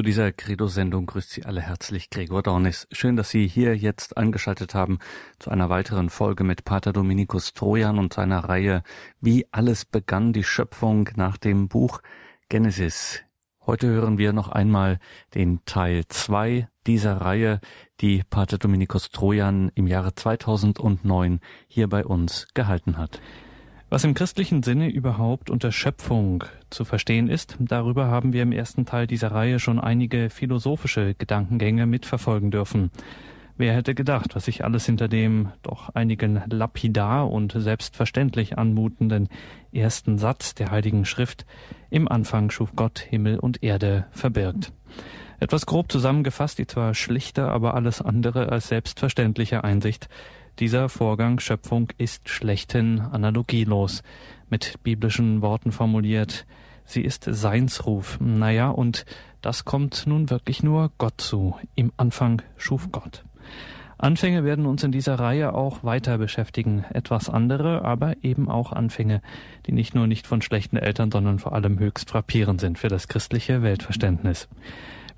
Zu dieser Credo-Sendung grüßt Sie alle herzlich Gregor Dornis. Schön, dass Sie hier jetzt angeschaltet haben zu einer weiteren Folge mit Pater Dominikus Trojan und seiner Reihe Wie alles begann die Schöpfung nach dem Buch Genesis. Heute hören wir noch einmal den Teil 2 dieser Reihe, die Pater Dominikus Trojan im Jahre 2009 hier bei uns gehalten hat. Was im christlichen Sinne überhaupt unter Schöpfung zu verstehen ist, darüber haben wir im ersten Teil dieser Reihe schon einige philosophische Gedankengänge mitverfolgen dürfen. Wer hätte gedacht, was sich alles hinter dem doch einigen lapidar und selbstverständlich anmutenden ersten Satz der Heiligen Schrift im Anfang schuf Gott Himmel und Erde verbirgt. Etwas grob zusammengefasst, die zwar schlichte, aber alles andere als selbstverständliche Einsicht, dieser Vorgang Schöpfung ist schlechthin analogielos, mit biblischen Worten formuliert. Sie ist Seinsruf. Naja, und das kommt nun wirklich nur Gott zu. Im Anfang schuf Gott. Anfänge werden uns in dieser Reihe auch weiter beschäftigen. Etwas andere, aber eben auch Anfänge, die nicht nur nicht von schlechten Eltern, sondern vor allem höchst frappierend sind für das christliche Weltverständnis.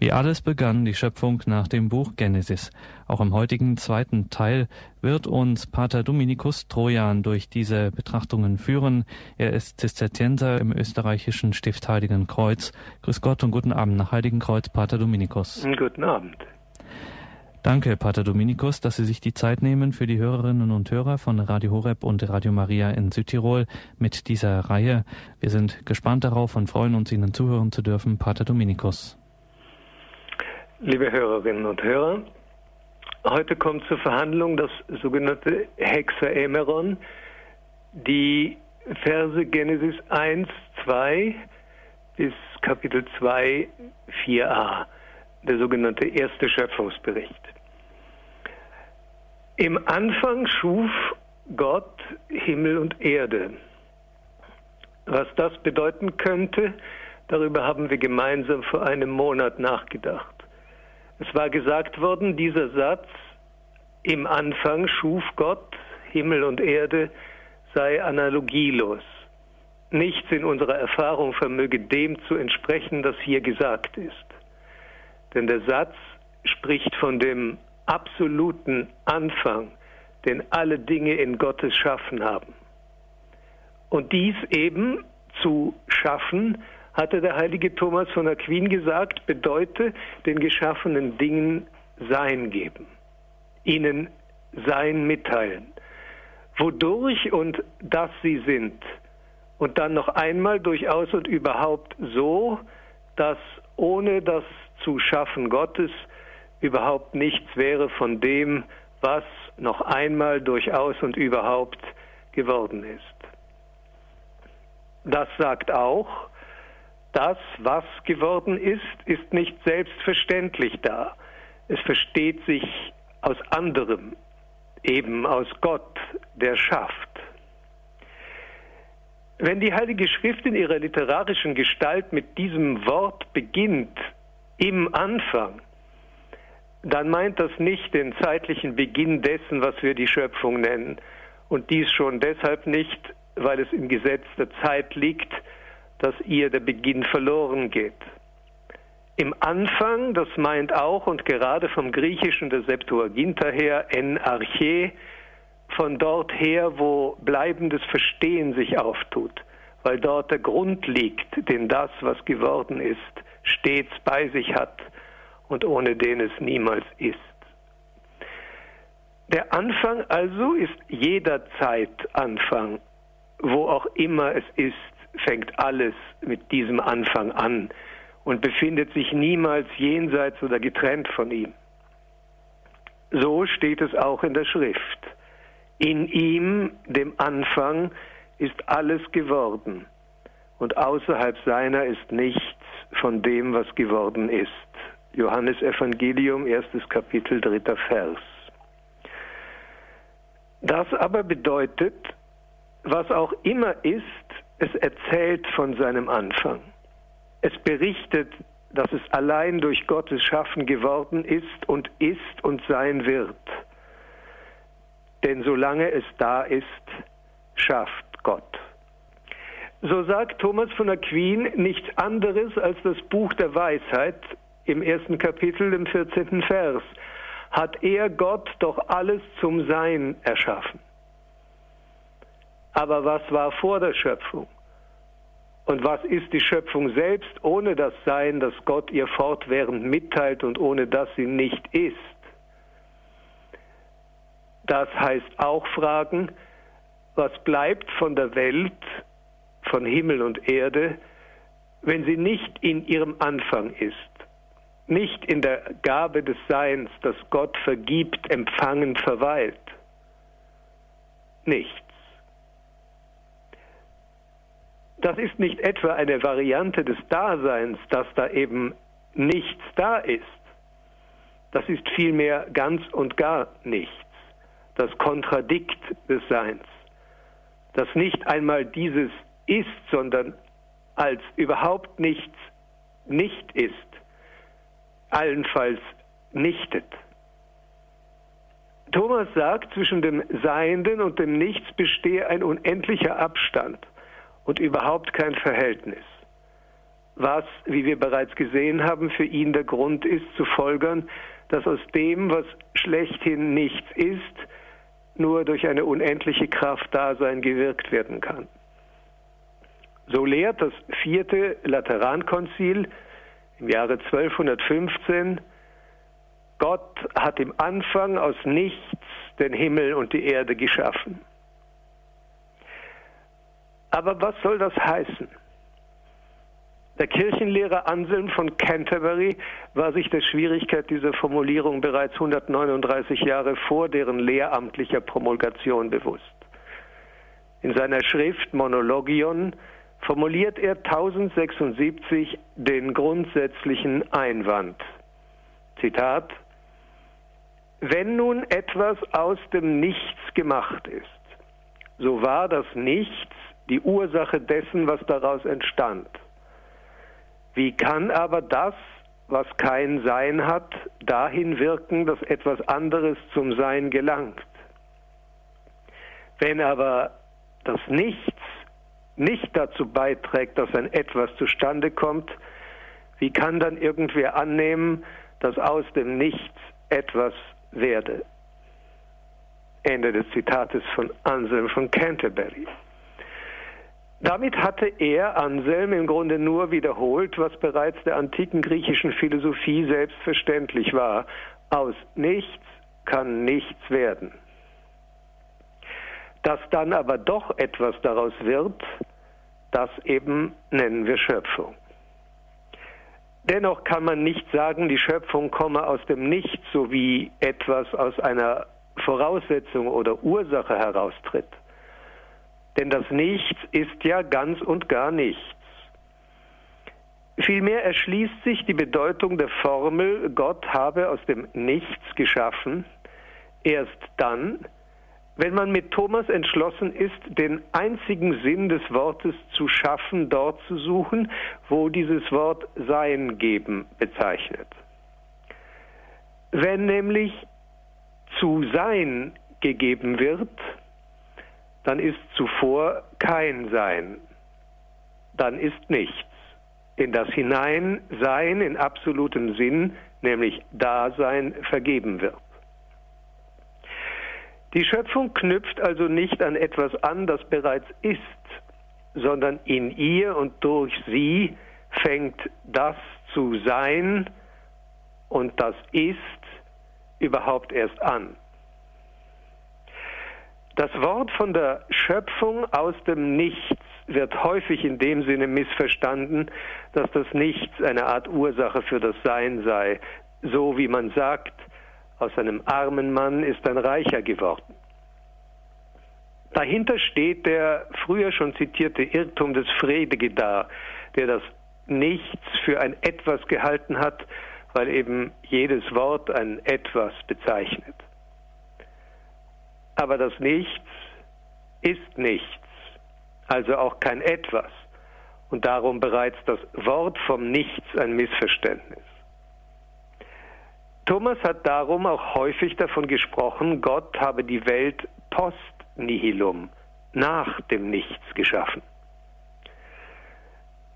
Wie alles begann die Schöpfung nach dem Buch Genesis. Auch im heutigen zweiten Teil wird uns Pater Dominikus Trojan durch diese Betrachtungen führen. Er ist Zisterzienser im österreichischen Stift Heiligen Kreuz. Grüß Gott und guten Abend nach Heiligen Kreuz, Pater Dominikus. Guten Abend. Danke, Pater Dominikus, dass Sie sich die Zeit nehmen für die Hörerinnen und Hörer von Radio Horeb und Radio Maria in Südtirol mit dieser Reihe. Wir sind gespannt darauf und freuen uns, Ihnen zuhören zu dürfen, Pater Dominikus. Liebe Hörerinnen und Hörer, heute kommt zur Verhandlung das sogenannte Hexaemeron, die Verse Genesis 1, 2 bis Kapitel 2, 4a, der sogenannte erste Schöpfungsbericht. Im Anfang schuf Gott Himmel und Erde. Was das bedeuten könnte, darüber haben wir gemeinsam vor einem Monat nachgedacht. Es war gesagt worden, dieser Satz, im Anfang schuf Gott Himmel und Erde, sei analogielos. Nichts in unserer Erfahrung vermöge dem zu entsprechen, das hier gesagt ist. Denn der Satz spricht von dem absoluten Anfang, den alle Dinge in Gottes Schaffen haben. Und dies eben zu schaffen hatte der heilige Thomas von Aquin gesagt, bedeute den geschaffenen Dingen Sein geben, ihnen Sein mitteilen, wodurch und dass sie sind. Und dann noch einmal durchaus und überhaupt so, dass ohne das zu schaffen Gottes überhaupt nichts wäre von dem, was noch einmal durchaus und überhaupt geworden ist. Das sagt auch, das, was geworden ist, ist nicht selbstverständlich da. Es versteht sich aus anderem, eben aus Gott, der schafft. Wenn die Heilige Schrift in ihrer literarischen Gestalt mit diesem Wort beginnt, im Anfang, dann meint das nicht den zeitlichen Beginn dessen, was wir die Schöpfung nennen. Und dies schon deshalb nicht, weil es im Gesetz der Zeit liegt, dass ihr der Beginn verloren geht. Im Anfang, das meint auch und gerade vom Griechischen der Septuaginta her, en arche, von dort her, wo bleibendes Verstehen sich auftut, weil dort der Grund liegt, den das, was geworden ist, stets bei sich hat und ohne den es niemals ist. Der Anfang also ist jederzeit Anfang, wo auch immer es ist, fängt alles mit diesem Anfang an und befindet sich niemals jenseits oder getrennt von ihm. So steht es auch in der Schrift. In ihm, dem Anfang, ist alles geworden, und außerhalb seiner ist nichts von dem, was geworden ist. Johannes Evangelium, erstes Kapitel, dritter Vers. Das aber bedeutet, was auch immer ist, es erzählt von seinem Anfang. Es berichtet, dass es allein durch Gottes Schaffen geworden ist und ist und sein wird. Denn solange es da ist, schafft Gott. So sagt Thomas von Aquin nichts anderes als das Buch der Weisheit, im ersten Kapitel, im 14. Vers, hat er Gott doch alles zum Sein erschaffen. Aber was war vor der Schöpfung? Und was ist die Schöpfung selbst ohne das Sein, das Gott ihr fortwährend mitteilt und ohne das sie nicht ist? Das heißt auch fragen, was bleibt von der Welt, von Himmel und Erde, wenn sie nicht in ihrem Anfang ist, nicht in der Gabe des Seins, das Gott vergibt, empfangen, verweilt. Nichts. Das ist nicht etwa eine Variante des Daseins, dass da eben nichts da ist. Das ist vielmehr ganz und gar nichts, das Kontradikt des Seins, das nicht einmal dieses ist, sondern als überhaupt nichts nicht ist, allenfalls nichtet. Thomas sagt, zwischen dem Seienden und dem Nichts bestehe ein unendlicher Abstand und überhaupt kein Verhältnis. Was, wie wir bereits gesehen haben, für ihn der Grund ist zu folgern, dass aus dem, was schlechthin nichts ist, nur durch eine unendliche Kraft Dasein gewirkt werden kann. So lehrt das vierte Laterankonzil im Jahre 1215, Gott hat im Anfang aus nichts den Himmel und die Erde geschaffen. Aber was soll das heißen? Der Kirchenlehrer Anselm von Canterbury war sich der Schwierigkeit dieser Formulierung bereits 139 Jahre vor deren lehramtlicher Promulgation bewusst. In seiner Schrift Monologion formuliert er 1076 den grundsätzlichen Einwand. Zitat Wenn nun etwas aus dem Nichts gemacht ist, so war das Nichts die Ursache dessen, was daraus entstand. Wie kann aber das, was kein Sein hat, dahin wirken, dass etwas anderes zum Sein gelangt? Wenn aber das Nichts nicht dazu beiträgt, dass ein etwas zustande kommt, wie kann dann irgendwer annehmen, dass aus dem Nichts etwas werde? Ende des Zitates von Anselm von Canterbury. Damit hatte er, Anselm, im Grunde nur wiederholt, was bereits der antiken griechischen Philosophie selbstverständlich war. Aus nichts kann nichts werden. Dass dann aber doch etwas daraus wird, das eben nennen wir Schöpfung. Dennoch kann man nicht sagen, die Schöpfung komme aus dem Nichts, so wie etwas aus einer Voraussetzung oder Ursache heraustritt. Denn das Nichts ist ja ganz und gar nichts. Vielmehr erschließt sich die Bedeutung der Formel, Gott habe aus dem Nichts geschaffen, erst dann, wenn man mit Thomas entschlossen ist, den einzigen Sinn des Wortes zu schaffen, dort zu suchen, wo dieses Wort Sein geben bezeichnet. Wenn nämlich zu Sein gegeben wird, dann ist zuvor kein Sein, dann ist nichts. In das Hineinsein in absolutem Sinn, nämlich Dasein, vergeben wird. Die Schöpfung knüpft also nicht an etwas an, das bereits ist, sondern in ihr und durch sie fängt das zu sein und das ist überhaupt erst an. Das Wort von der Schöpfung aus dem Nichts wird häufig in dem Sinne missverstanden, dass das Nichts eine Art Ursache für das Sein sei, so wie man sagt, aus einem armen Mann ist ein Reicher geworden. Dahinter steht der früher schon zitierte Irrtum des Fredegedar, der das Nichts für ein Etwas gehalten hat, weil eben jedes Wort ein Etwas bezeichnet. Aber das Nichts ist nichts, also auch kein Etwas. Und darum bereits das Wort vom Nichts ein Missverständnis. Thomas hat darum auch häufig davon gesprochen, Gott habe die Welt post nihilum, nach dem Nichts geschaffen.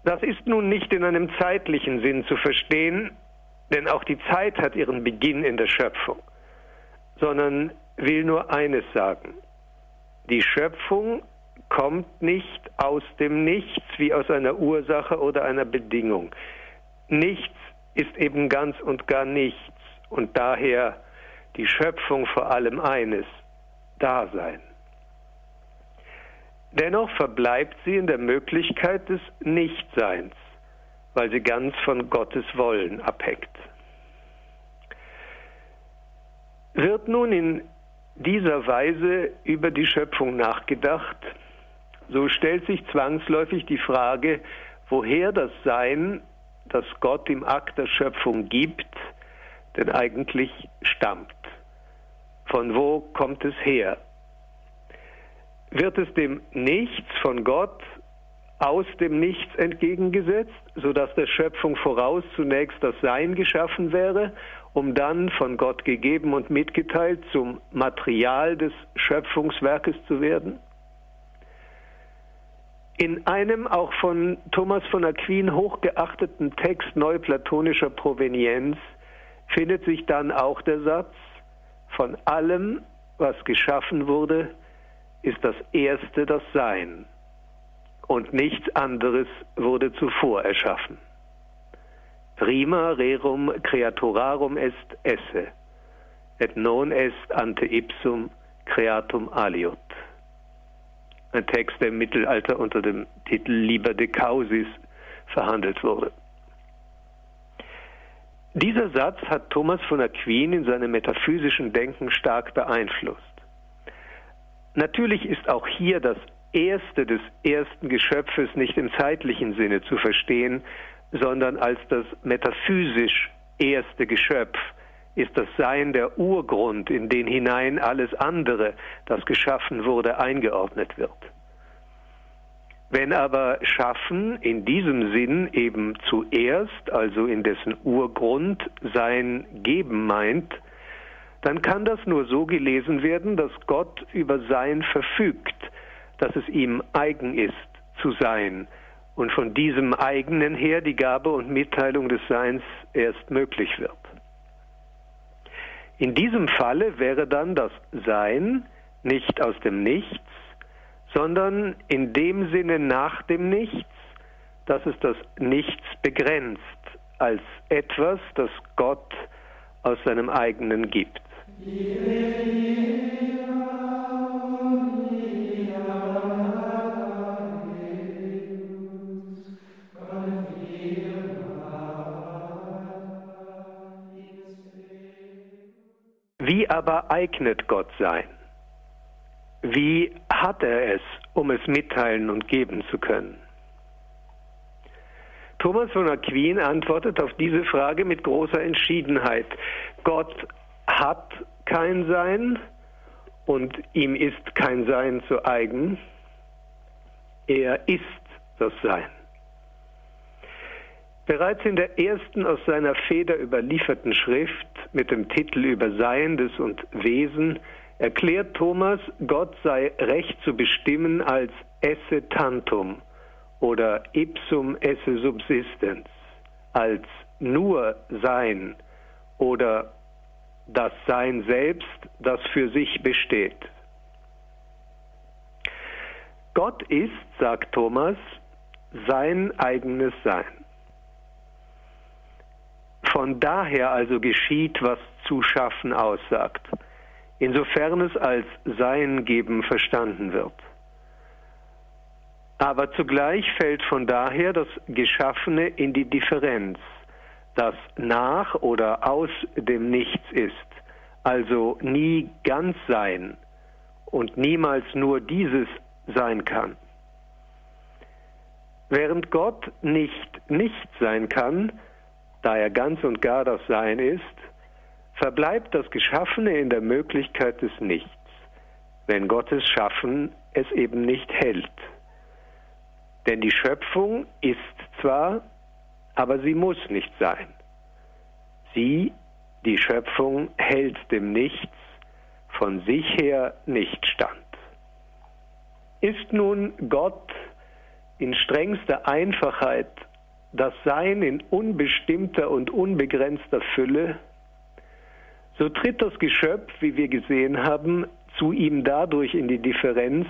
Das ist nun nicht in einem zeitlichen Sinn zu verstehen, Denn auch die Zeit hat ihren Beginn in der Schöpfung, sondern will nur eines sagen. Die Schöpfung kommt nicht aus dem Nichts wie aus einer Ursache oder einer Bedingung. Nichts ist eben ganz und gar nichts und daher die Schöpfung vor allem eines, Dasein. Dennoch verbleibt sie in der Möglichkeit des Nichtseins, weil sie ganz von Gottes Wollen abhängt. Wird nun in dieser Weise über die Schöpfung nachgedacht, so stellt sich zwangsläufig die Frage, woher das Sein, das Gott im Akt der Schöpfung gibt, denn eigentlich stammt. Von wo kommt es her? Wird es dem Nichts von Gott aus dem Nichts entgegengesetzt, sodass der Schöpfung voraus zunächst das Sein geschaffen wäre, um dann von Gott gegeben und mitgeteilt zum Material des Schöpfungswerkes zu werden? In einem auch von Thomas von Aquin hochgeachteten Text neuplatonischer Provenienz findet sich dann auch der Satz, von allem, was geschaffen wurde, ist das Erste das Sein und nichts anderes wurde zuvor erschaffen. Prima rerum creaturarum est esse, et non est ante ipsum creatum aliut. Ein Text, der im Mittelalter unter dem Titel Liber de Causis verhandelt wurde. Dieser Satz hat Thomas von Aquin in seinem metaphysischen Denken stark beeinflusst. Natürlich ist auch hier das Erste des ersten Geschöpfes nicht im zeitlichen Sinne zu verstehen, sondern als das metaphysisch erste Geschöpf ist das Sein der Urgrund, in den hinein alles andere, das geschaffen wurde, eingeordnet wird. Wenn aber Schaffen in diesem Sinn eben zuerst, also in dessen Urgrund, sein Geben meint, dann kann das nur so gelesen werden, dass Gott über Sein verfügt, dass es ihm eigen ist zu sein und von diesem eigenen her die Gabe und Mitteilung des Seins erst möglich wird. In diesem Falle wäre dann das Sein nicht aus dem Nichts, sondern in dem Sinne nach dem Nichts, dass es das Nichts begrenzt als etwas, das Gott aus seinem eigenen gibt. Wie aber eignet Gott sein? Wie hat er es, um es mitteilen und geben zu können? Thomas von Aquin antwortet auf diese Frage mit großer Entschiedenheit. Gott hat kein Sein und ihm ist kein Sein zu eigen. Er ist das Sein. Bereits in der ersten aus seiner Feder überlieferten Schrift mit dem Titel über Seiendes und Wesen erklärt Thomas, Gott sei recht zu bestimmen als esse tantum oder ipsum esse subsistens, als nur Sein oder das Sein selbst, das für sich besteht. Gott ist, sagt Thomas, sein eigenes Sein. Von daher also geschieht, was zu schaffen aussagt, insofern es als Sein geben verstanden wird. Aber zugleich fällt von daher das Geschaffene in die Differenz das nach oder aus dem Nichts ist, also nie ganz sein und niemals nur dieses sein kann. Während Gott nicht nicht sein kann, da er ganz und gar das Sein ist, verbleibt das Geschaffene in der Möglichkeit des Nichts, wenn Gottes Schaffen es eben nicht hält. Denn die Schöpfung ist zwar aber sie muss nicht sein. Sie, die Schöpfung, hält dem Nichts von sich her nicht stand. Ist nun Gott in strengster Einfachheit das Sein in unbestimmter und unbegrenzter Fülle, so tritt das Geschöpf, wie wir gesehen haben, zu ihm dadurch in die Differenz,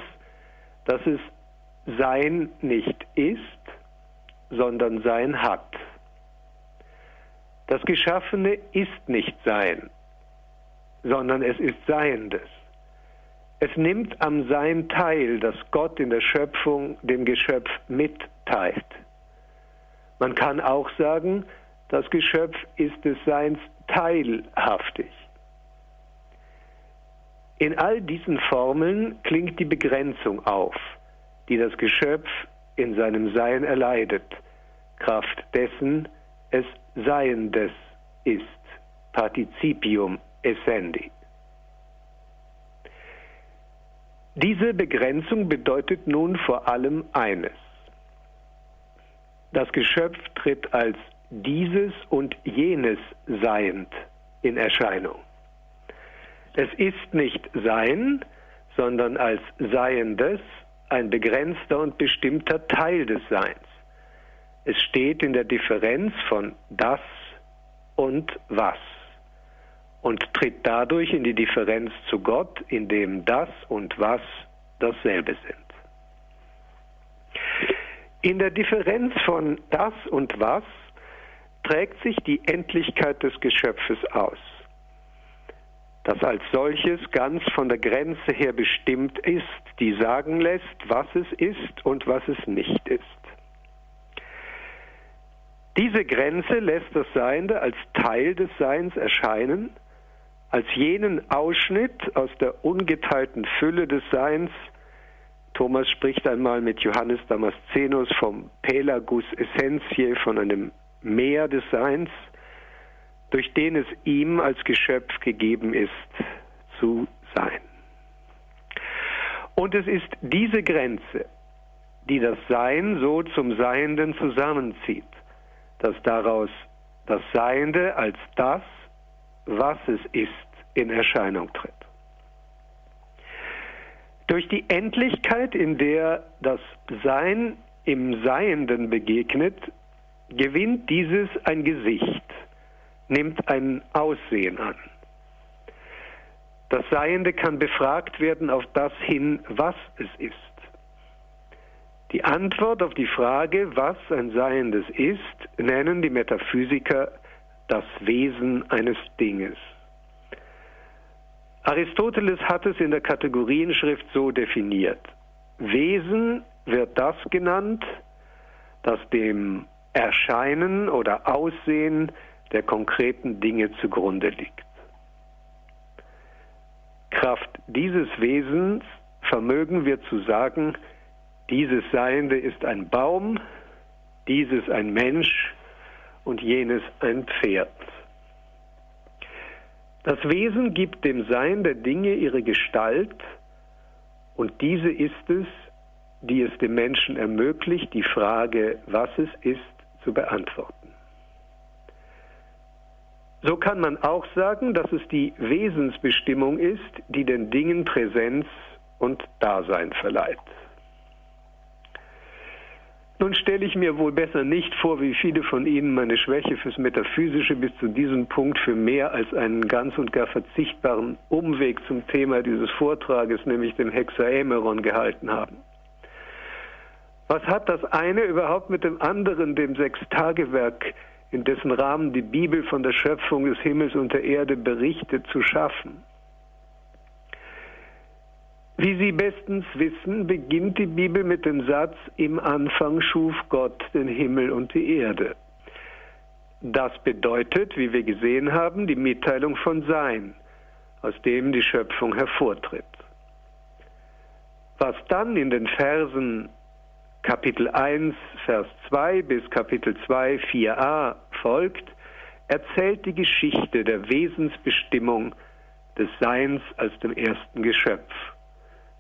dass es Sein nicht ist, sondern Sein hat. Das Geschaffene ist nicht Sein, sondern es ist Seiendes. Es nimmt am Sein teil, das Gott in der Schöpfung dem Geschöpf mitteilt. Man kann auch sagen, das Geschöpf ist des Seins teilhaftig. In all diesen Formeln klingt die Begrenzung auf, die das Geschöpf in seinem Sein erleidet, Kraft dessen es Seiendes ist, Partizipium essendi. Diese Begrenzung bedeutet nun vor allem eines. Das Geschöpf tritt als dieses und jenes seiend in Erscheinung. Es ist nicht Sein, sondern als Seiendes ein begrenzter und bestimmter Teil des Seins. Es steht in der Differenz von das und was und tritt dadurch in die Differenz zu Gott, in dem das und was dasselbe sind. In der Differenz von das und was trägt sich die Endlichkeit des Geschöpfes aus, das als solches ganz von der Grenze her bestimmt ist, die sagen lässt, was es ist und was es nicht ist. Diese Grenze lässt das Seiende als Teil des Seins erscheinen, als jenen Ausschnitt aus der ungeteilten Fülle des Seins, Thomas spricht einmal mit Johannes Damascenus vom Pelagus Essentiae, von einem Meer des Seins, durch den es ihm als Geschöpf gegeben ist zu sein. Und es ist diese Grenze, die das Sein so zum Seienden zusammenzieht, dass daraus das Seiende als das, was es ist, in Erscheinung tritt. Durch die Endlichkeit, in der das Sein im Seienden begegnet, gewinnt dieses ein Gesicht, nimmt ein Aussehen an. Das Seiende kann befragt werden auf das hin, was es ist. Die Antwort auf die Frage, was ein Seiendes ist, nennen die Metaphysiker das Wesen eines Dinges. Aristoteles hat es in der Kategorienschrift so definiert. Wesen wird das genannt, das dem Erscheinen oder Aussehen der konkreten Dinge zugrunde liegt. Kraft dieses Wesens vermögen wir zu sagen, dieses Seiende ist ein Baum, dieses ein Mensch und jenes ein Pferd. Das Wesen gibt dem Sein der Dinge ihre Gestalt und diese ist es, die es dem Menschen ermöglicht, die Frage, was es ist, zu beantworten. So kann man auch sagen, dass es die Wesensbestimmung ist, die den Dingen Präsenz und Dasein verleiht. Nun stelle ich mir wohl besser nicht vor, wie viele von Ihnen meine Schwäche fürs Metaphysische bis zu diesem Punkt für mehr als einen ganz und gar verzichtbaren Umweg zum Thema dieses Vortrages, nämlich dem Hexaemeron, gehalten haben. Was hat das eine überhaupt mit dem anderen, dem Sechstagewerk, in dessen Rahmen die Bibel von der Schöpfung des Himmels und der Erde berichtet, zu schaffen? Wie Sie bestens wissen, beginnt die Bibel mit dem Satz, im Anfang schuf Gott den Himmel und die Erde. Das bedeutet, wie wir gesehen haben, die Mitteilung von Sein, aus dem die Schöpfung hervortritt. Was dann in den Versen Kapitel 1, Vers 2 bis Kapitel 2, 4a folgt, erzählt die Geschichte der Wesensbestimmung des Seins als dem ersten Geschöpf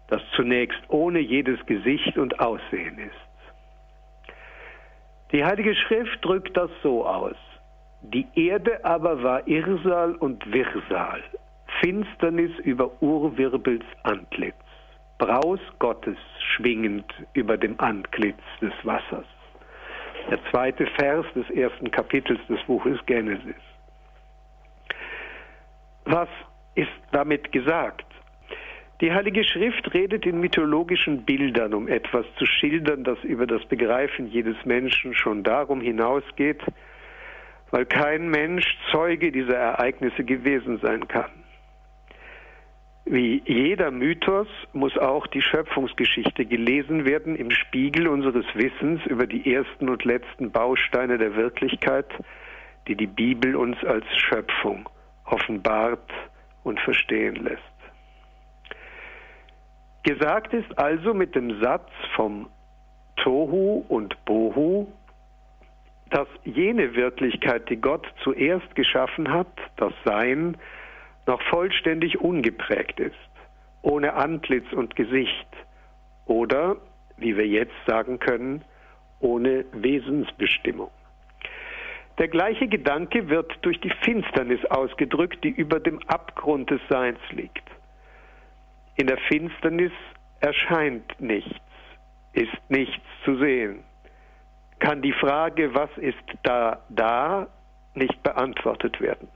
das zunächst ohne jedes Gesicht und Aussehen ist. Die Heilige Schrift drückt das so aus. Die Erde aber war Irsal und Wirsal, Finsternis über Urwirbels Antlitz, Braus Gottes schwingend über dem Antlitz des Wassers. Der zweite Vers des ersten Kapitels des Buches Genesis. Was ist damit gesagt? Die Heilige Schrift redet in mythologischen Bildern, um etwas zu schildern, das über das Begreifen jedes Menschen schon darum hinausgeht, weil kein Mensch Zeuge dieser Ereignisse gewesen sein kann. Wie jeder Mythos muss auch die Schöpfungsgeschichte gelesen werden im Spiegel unseres Wissens über die ersten und letzten Bausteine der Wirklichkeit, die die Bibel uns als Schöpfung offenbart und verstehen lässt. Gesagt ist also mit dem Satz vom Tohu und Bohu, dass jene Wirklichkeit, die Gott zuerst geschaffen hat, das Sein, noch vollständig ungeprägt ist, ohne Antlitz und Gesicht oder, wie wir jetzt sagen können, ohne Wesensbestimmung. Der gleiche Gedanke wird durch die Finsternis ausgedrückt, die über dem Abgrund des Seins liegt. In der Finsternis erscheint nichts, ist nichts zu sehen. Kann die Frage, was ist da da, nicht beantwortet werden.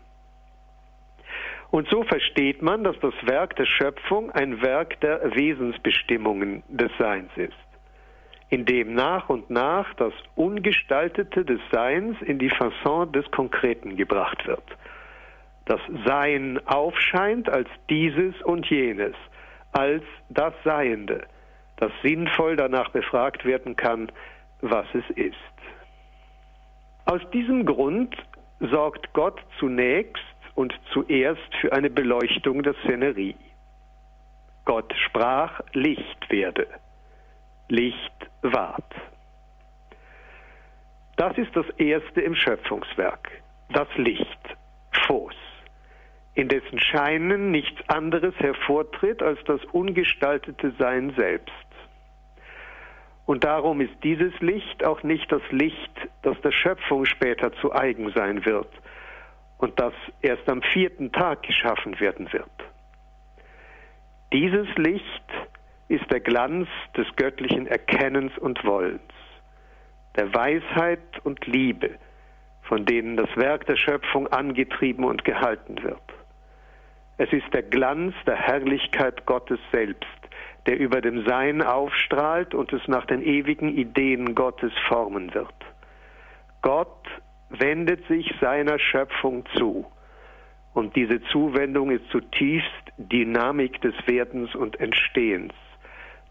Und so versteht man, dass das Werk der Schöpfung ein Werk der Wesensbestimmungen des Seins ist, in dem nach und nach das Ungestaltete des Seins in die Fasson des Konkreten gebracht wird. Das Sein aufscheint als dieses und jenes, als das Seiende, das sinnvoll danach befragt werden kann, was es ist. Aus diesem Grund sorgt Gott zunächst und zuerst für eine Beleuchtung der Szenerie. Gott sprach, Licht werde. Licht ward. Das ist das Erste im Schöpfungswerk, das Licht, Phos in dessen Scheinen nichts anderes hervortritt als das ungestaltete Sein selbst. Und darum ist dieses Licht auch nicht das Licht, das der Schöpfung später zu eigen sein wird und das erst am vierten Tag geschaffen werden wird. Dieses Licht ist der Glanz des göttlichen Erkennens und Wollens, der Weisheit und Liebe, von denen das Werk der Schöpfung angetrieben und gehalten wird. Es ist der Glanz der Herrlichkeit Gottes selbst, der über dem Sein aufstrahlt und es nach den ewigen Ideen Gottes formen wird. Gott wendet sich seiner Schöpfung zu. Und diese Zuwendung ist zutiefst Dynamik des Werdens und Entstehens,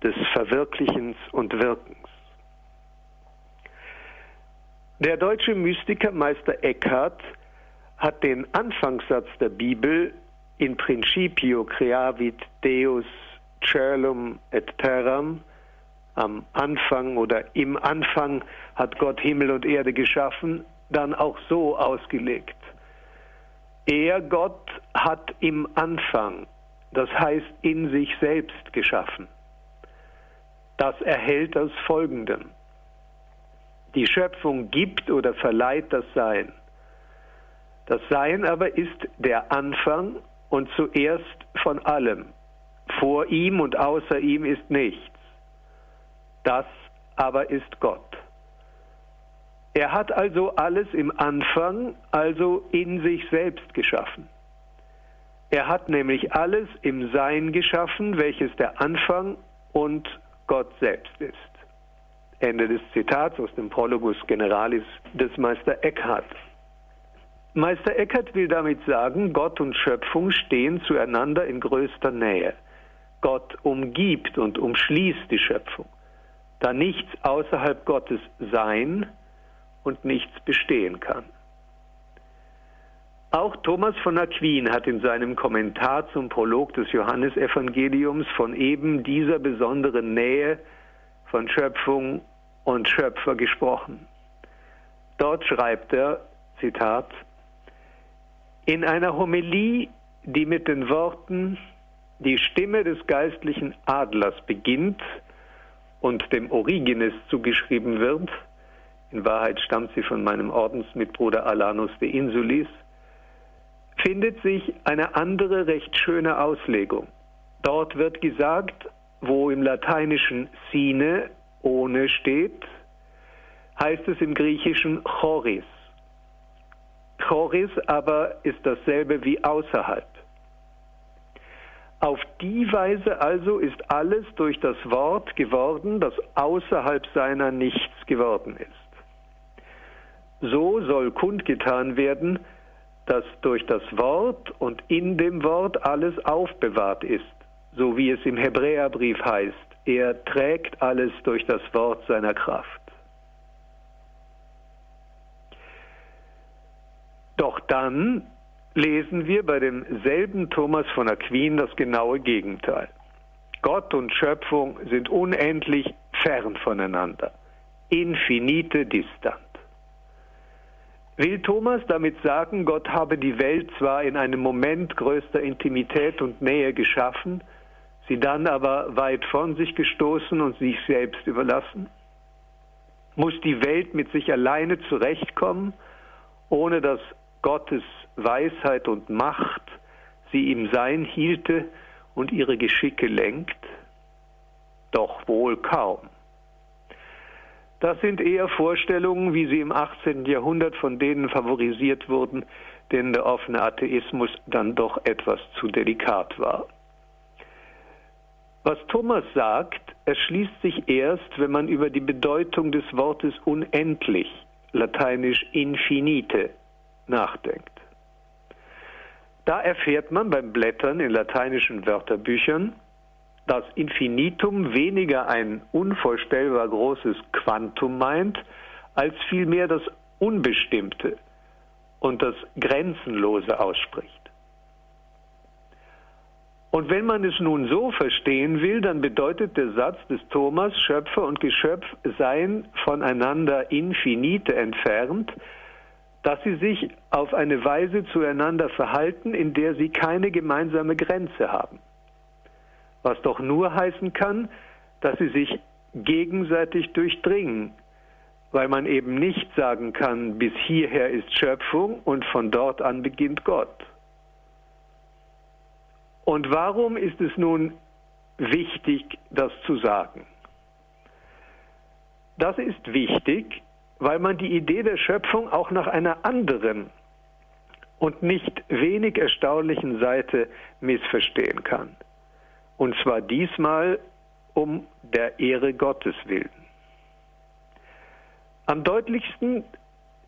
des Verwirklichens und Wirkens. Der deutsche Mystiker Meister Eckhart hat den Anfangssatz der Bibel in principio creavit Deus celum et terram, am Anfang oder im Anfang hat Gott Himmel und Erde geschaffen, dann auch so ausgelegt. Er, Gott, hat im Anfang, das heißt in sich selbst geschaffen. Das erhält aus Folgendem. Die Schöpfung gibt oder verleiht das Sein. Das Sein aber ist der Anfang und zuerst von allem. Vor ihm und außer ihm ist nichts. Das aber ist Gott. Er hat also alles im Anfang, also in sich selbst geschaffen. Er hat nämlich alles im Sein geschaffen, welches der Anfang und Gott selbst ist. Ende des Zitats aus dem Prologus Generalis des Meister Eckhart. Meister Eckhart will damit sagen, Gott und Schöpfung stehen zueinander in größter Nähe. Gott umgibt und umschließt die Schöpfung, da nichts außerhalb Gottes sein und nichts bestehen kann. Auch Thomas von Aquin hat in seinem Kommentar zum Prolog des Johannesevangeliums von eben dieser besonderen Nähe von Schöpfung und Schöpfer gesprochen. Dort schreibt er, Zitat, in einer Homilie, die mit den Worten Die Stimme des geistlichen Adlers beginnt und dem Origenes zugeschrieben wird, in Wahrheit stammt sie von meinem Ordensmitbruder Alanus de Insulis, findet sich eine andere recht schöne Auslegung. Dort wird gesagt, wo im Lateinischen sine ohne steht, heißt es im Griechischen Choris. Choris aber ist dasselbe wie außerhalb. Auf die Weise also ist alles durch das Wort geworden, das außerhalb seiner nichts geworden ist. So soll kundgetan werden, dass durch das Wort und in dem Wort alles aufbewahrt ist, so wie es im Hebräerbrief heißt, er trägt alles durch das Wort seiner Kraft. Doch dann lesen wir bei demselben Thomas von Aquin das genaue Gegenteil. Gott und Schöpfung sind unendlich fern voneinander, infinite distant. Will Thomas damit sagen, Gott habe die Welt zwar in einem Moment größter Intimität und Nähe geschaffen, sie dann aber weit von sich gestoßen und sich selbst überlassen? Muss die Welt mit sich alleine zurechtkommen, ohne dass Gottes Weisheit und Macht sie im Sein hielte und ihre Geschicke lenkt? Doch wohl kaum. Das sind eher Vorstellungen, wie sie im 18. Jahrhundert von denen favorisiert wurden, denen der offene Atheismus dann doch etwas zu delikat war. Was Thomas sagt, erschließt sich erst, wenn man über die Bedeutung des Wortes unendlich, lateinisch infinite, nachdenkt. Da erfährt man beim Blättern in lateinischen Wörterbüchern, dass Infinitum weniger ein unvorstellbar großes Quantum meint, als vielmehr das Unbestimmte und das Grenzenlose ausspricht. Und wenn man es nun so verstehen will, dann bedeutet der Satz des Thomas, Schöpfer und Geschöpf seien voneinander infinite entfernt, dass sie sich auf eine Weise zueinander verhalten, in der sie keine gemeinsame Grenze haben. Was doch nur heißen kann, dass sie sich gegenseitig durchdringen, weil man eben nicht sagen kann, bis hierher ist Schöpfung und von dort an beginnt Gott. Und warum ist es nun wichtig, das zu sagen? Das ist wichtig, weil man die Idee der Schöpfung auch nach einer anderen und nicht wenig erstaunlichen Seite missverstehen kann. Und zwar diesmal um der Ehre Gottes willen. Am deutlichsten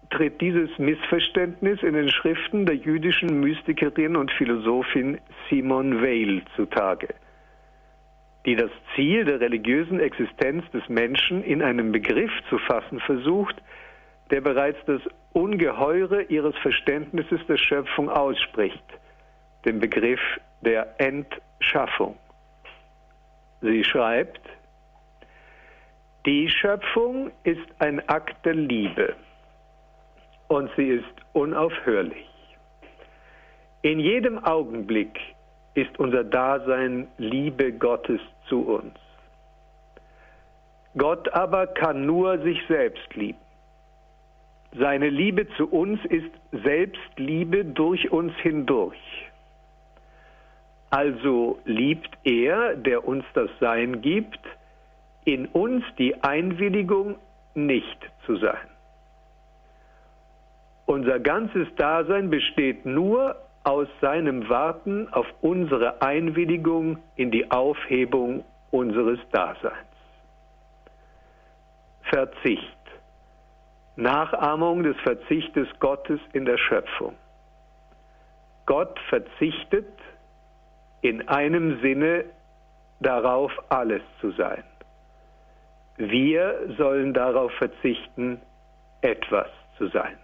tritt dieses Missverständnis in den Schriften der jüdischen Mystikerin und Philosophin Simone Weil zutage, die das Ziel der religiösen Existenz des Menschen in einem Begriff zu fassen versucht, der bereits das Ungeheure ihres Verständnisses der Schöpfung ausspricht, den Begriff der Entschaffung. Sie schreibt, die Schöpfung ist ein Akt der Liebe und sie ist unaufhörlich. In jedem Augenblick ist unser Dasein Liebe Gottes zu uns. Gott aber kann nur sich selbst lieben. Seine Liebe zu uns ist Selbstliebe durch uns hindurch. Also liebt er, der uns das Sein gibt, in uns die Einwilligung, nicht zu sein. Unser ganzes Dasein besteht nur aus seinem Warten auf unsere Einwilligung in die Aufhebung unseres Daseins. Verzicht. Nachahmung des Verzichtes Gottes in der Schöpfung. Gott verzichtet in einem Sinne darauf, alles zu sein. Wir sollen darauf verzichten, etwas zu sein.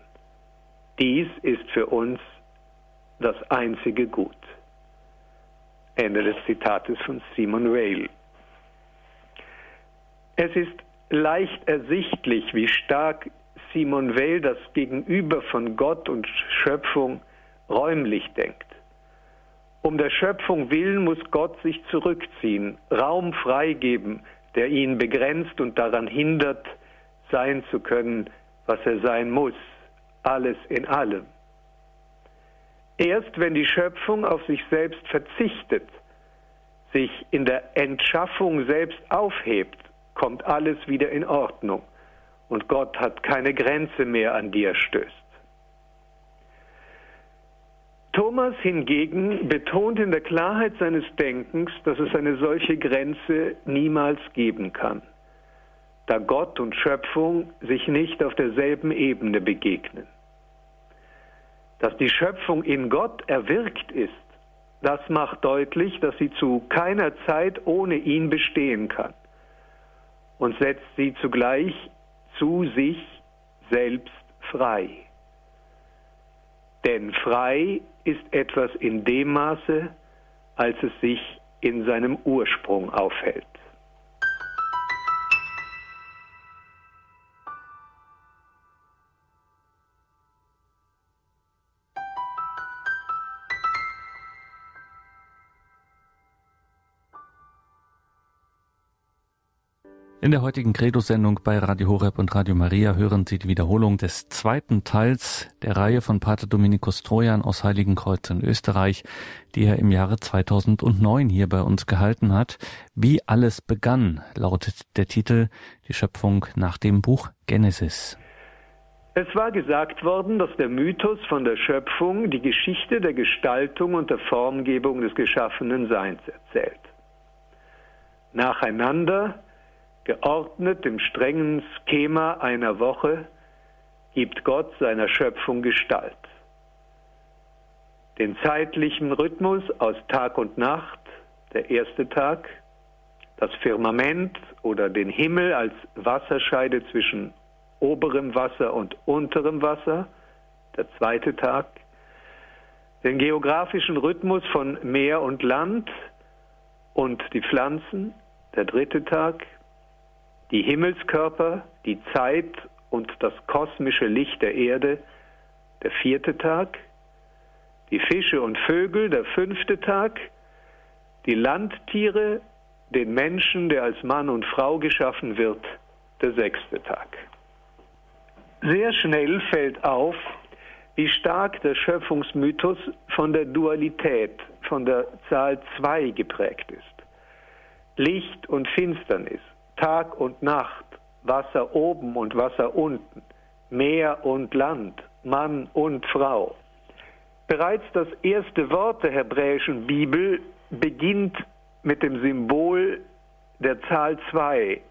Dies ist für uns das einzige Gut. Ende des Zitates von Simon Weil. Es ist leicht ersichtlich, wie stark Simon Weil das Gegenüber von Gott und Schöpfung räumlich denkt. Um der Schöpfung willen muss Gott sich zurückziehen, Raum freigeben, der ihn begrenzt und daran hindert, sein zu können, was er sein muss, alles in allem. Erst wenn die Schöpfung auf sich selbst verzichtet, sich in der Entschaffung selbst aufhebt, kommt alles wieder in Ordnung und Gott hat keine Grenze mehr an dir stößt. Thomas hingegen betont in der Klarheit seines Denkens, dass es eine solche Grenze niemals geben kann, da Gott und Schöpfung sich nicht auf derselben Ebene begegnen. Dass die Schöpfung in Gott erwirkt ist, das macht deutlich, dass sie zu keiner Zeit ohne ihn bestehen kann und setzt sie zugleich zu sich selbst frei. Denn frei ist etwas in dem Maße, als es sich in seinem Ursprung aufhält. In der heutigen Credo-Sendung bei Radio Horeb und Radio Maria hören Sie die Wiederholung des zweiten Teils der Reihe von Pater Dominikus Trojan aus Heiligenkreuz in Österreich, die er im Jahre 2009 hier bei uns gehalten hat. Wie alles begann, lautet der Titel, die Schöpfung nach dem Buch Genesis. Es war gesagt worden, dass der Mythos von der Schöpfung die Geschichte der Gestaltung und der Formgebung des geschaffenen Seins erzählt. Nacheinander Geordnet im strengen Schema einer Woche gibt Gott seiner Schöpfung Gestalt. Den zeitlichen Rhythmus aus Tag und Nacht, der erste Tag, das Firmament oder den Himmel als Wasserscheide zwischen oberem Wasser und unterem Wasser, der zweite Tag, den geografischen Rhythmus von Meer und Land und die Pflanzen, der dritte Tag, die Himmelskörper, die Zeit und das kosmische Licht der Erde, der vierte Tag, die Fische und Vögel, der fünfte Tag, die Landtiere, den Menschen, der als Mann und Frau geschaffen wird, der sechste Tag. Sehr schnell fällt auf, wie stark der Schöpfungsmythos von der Dualität, von der Zahl 2 geprägt ist. Licht und Finsternis, Tag und Nacht, Wasser oben und Wasser unten, Meer und Land, Mann und Frau. Bereits das erste Wort der hebräischen Bibel beginnt mit dem Symbol der Zahl 2,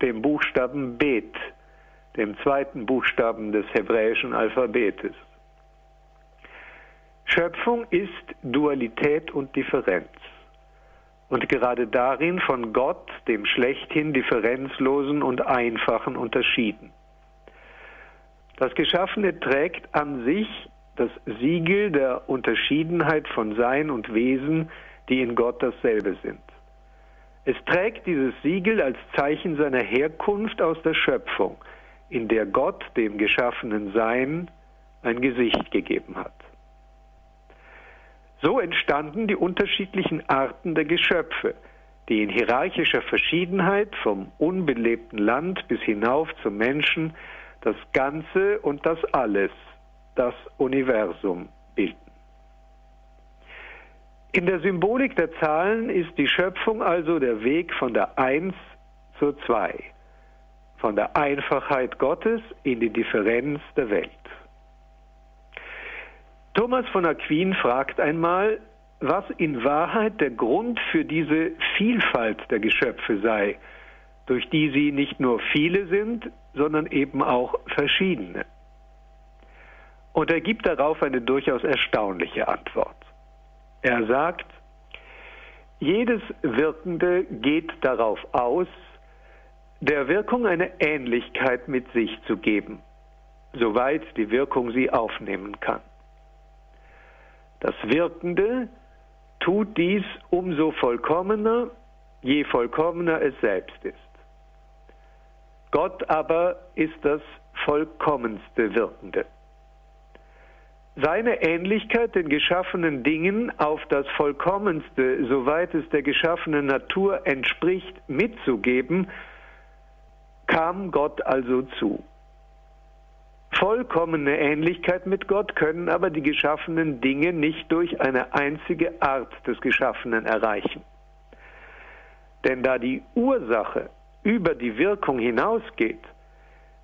dem Buchstaben Bet, dem zweiten Buchstaben des hebräischen Alphabetes. Schöpfung ist Dualität und Differenz und gerade darin von Gott, dem schlechthin differenzlosen und einfachen, unterschieden. Das Geschaffene trägt an sich das Siegel der Unterschiedenheit von Sein und Wesen, die in Gott dasselbe sind. Es trägt dieses Siegel als Zeichen seiner Herkunft aus der Schöpfung, in der Gott dem geschaffenen Sein ein Gesicht gegeben hat. So entstanden die unterschiedlichen Arten der Geschöpfe, die in hierarchischer Verschiedenheit vom unbelebten Land bis hinauf zum Menschen das Ganze und das Alles, das Universum bilden. In der Symbolik der Zahlen ist die Schöpfung also der Weg von der Eins zur Zwei, von der Einfachheit Gottes in die Differenz der Welt. Thomas von Aquin fragt einmal, was in Wahrheit der Grund für diese Vielfalt der Geschöpfe sei, durch die sie nicht nur viele sind, sondern eben auch verschiedene. Und er gibt darauf eine durchaus erstaunliche Antwort. Er sagt, jedes Wirkende geht darauf aus, der Wirkung eine Ähnlichkeit mit sich zu geben, soweit die Wirkung sie aufnehmen kann. Das Wirkende tut dies umso vollkommener, je vollkommener es selbst ist. Gott aber ist das vollkommenste Wirkende. Seine Ähnlichkeit den geschaffenen Dingen auf das Vollkommenste, soweit es der geschaffenen Natur entspricht, mitzugeben, kam Gott also zu. Vollkommene Ähnlichkeit mit Gott können aber die geschaffenen Dinge nicht durch eine einzige Art des Geschaffenen erreichen. Denn da die Ursache über die Wirkung hinausgeht,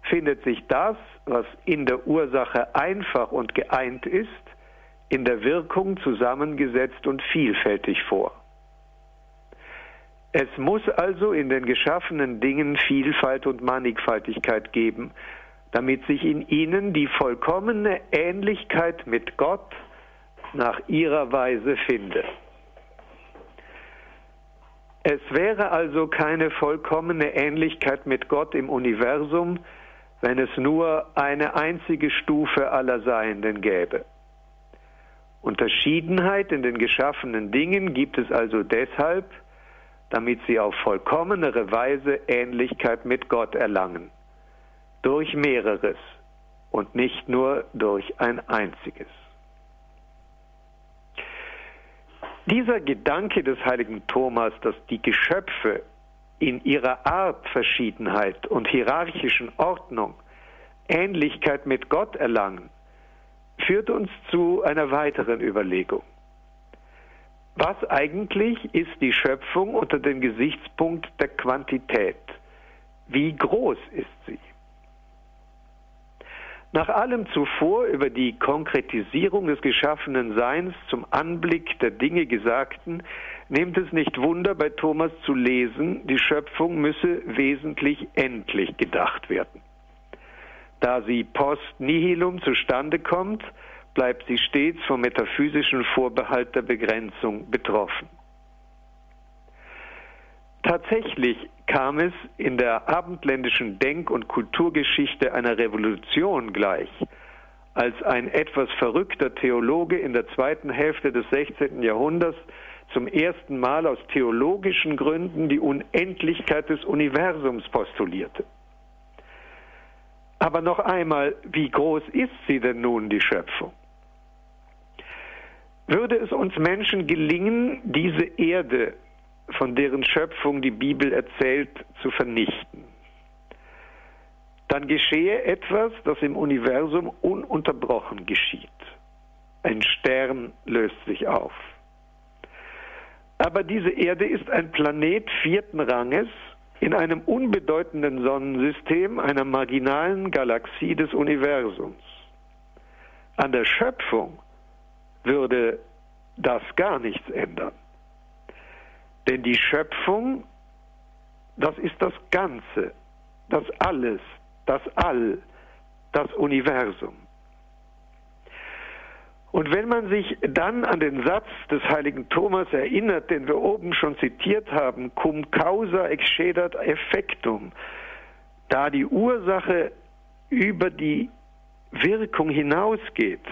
findet sich das, was in der Ursache einfach und geeint ist, in der Wirkung zusammengesetzt und vielfältig vor. Es muss also in den geschaffenen Dingen Vielfalt und Mannigfaltigkeit geben, damit sich in ihnen die vollkommene Ähnlichkeit mit Gott nach ihrer Weise finde. Es wäre also keine vollkommene Ähnlichkeit mit Gott im Universum, wenn es nur eine einzige Stufe aller Seienden gäbe. Unterschiedenheit in den geschaffenen Dingen gibt es also deshalb, damit sie auf vollkommenere Weise Ähnlichkeit mit Gott erlangen. Durch mehreres und nicht nur durch ein einziges. Dieser Gedanke des heiligen Thomas, dass die Geschöpfe in ihrer Art Verschiedenheit und hierarchischen Ordnung Ähnlichkeit mit Gott erlangen, führt uns zu einer weiteren Überlegung. Was eigentlich ist die Schöpfung unter dem Gesichtspunkt der Quantität? Wie groß ist sie? Nach allem zuvor über die Konkretisierung des geschaffenen Seins zum Anblick der Dinge Gesagten nehmt es nicht Wunder bei Thomas zu lesen, die Schöpfung müsse wesentlich endlich gedacht werden. Da sie post nihilum zustande kommt, bleibt sie stets vom metaphysischen Vorbehalt der Begrenzung betroffen. Tatsächlich kam es in der abendländischen Denk- und Kulturgeschichte einer Revolution gleich, als ein etwas verrückter Theologe in der zweiten Hälfte des 16. Jahrhunderts zum ersten Mal aus theologischen Gründen die Unendlichkeit des Universums postulierte. Aber noch einmal, wie groß ist sie denn nun, die Schöpfung? Würde es uns Menschen gelingen, diese Erde, von deren Schöpfung die Bibel erzählt, zu vernichten, dann geschehe etwas, das im Universum ununterbrochen geschieht. Ein Stern löst sich auf. Aber diese Erde ist ein Planet vierten Ranges in einem unbedeutenden Sonnensystem einer marginalen Galaxie des Universums. An der Schöpfung würde das gar nichts ändern. Denn die Schöpfung, das ist das Ganze, das Alles, das All, das Universum. Und wenn man sich dann an den Satz des heiligen Thomas erinnert, den wir oben schon zitiert haben, cum causa excedat effectum, da die Ursache über die Wirkung hinausgeht,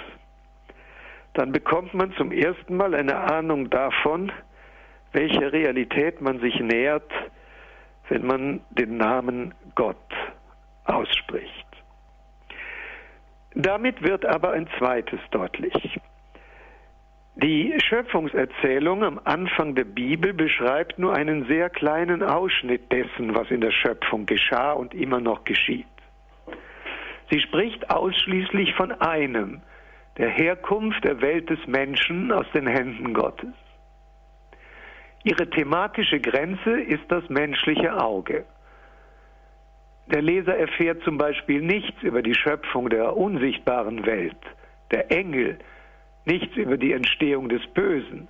dann bekommt man zum ersten Mal eine Ahnung davon, welche Realität man sich nähert, wenn man den Namen Gott ausspricht. Damit wird aber ein zweites deutlich. Die Schöpfungserzählung am Anfang der Bibel beschreibt nur einen sehr kleinen Ausschnitt dessen, was in der Schöpfung geschah und immer noch geschieht. Sie spricht ausschließlich von einem, der Herkunft der Welt des Menschen aus den Händen Gottes. Ihre thematische Grenze ist das menschliche Auge. Der Leser erfährt zum Beispiel nichts über die Schöpfung der unsichtbaren Welt, der Engel, nichts über die Entstehung des Bösen,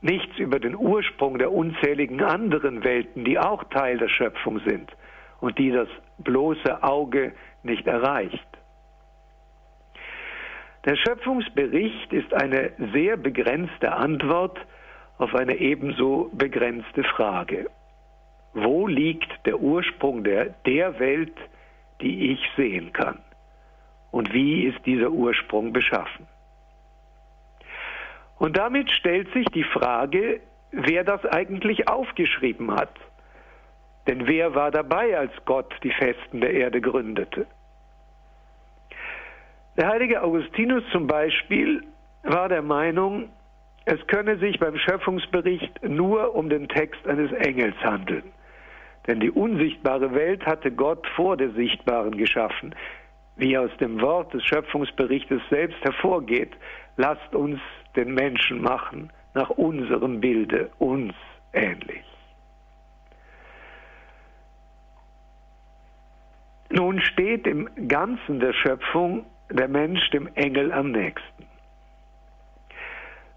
nichts über den Ursprung der unzähligen anderen Welten, die auch Teil der Schöpfung sind und die das bloße Auge nicht erreicht. Der Schöpfungsbericht ist eine sehr begrenzte Antwort auf eine ebenso begrenzte Frage. Wo liegt der Ursprung der, der Welt, die ich sehen kann? Und wie ist dieser Ursprung beschaffen? Und damit stellt sich die Frage, wer das eigentlich aufgeschrieben hat. Denn wer war dabei, als Gott die Festen der Erde gründete? Der heilige Augustinus zum Beispiel war der Meinung, es könne sich beim Schöpfungsbericht nur um den Text eines Engels handeln. Denn die unsichtbare Welt hatte Gott vor der sichtbaren geschaffen. Wie aus dem Wort des Schöpfungsberichtes selbst hervorgeht, lasst uns den Menschen machen nach unserem Bilde, uns ähnlich. Nun steht im Ganzen der Schöpfung der Mensch dem Engel am nächsten.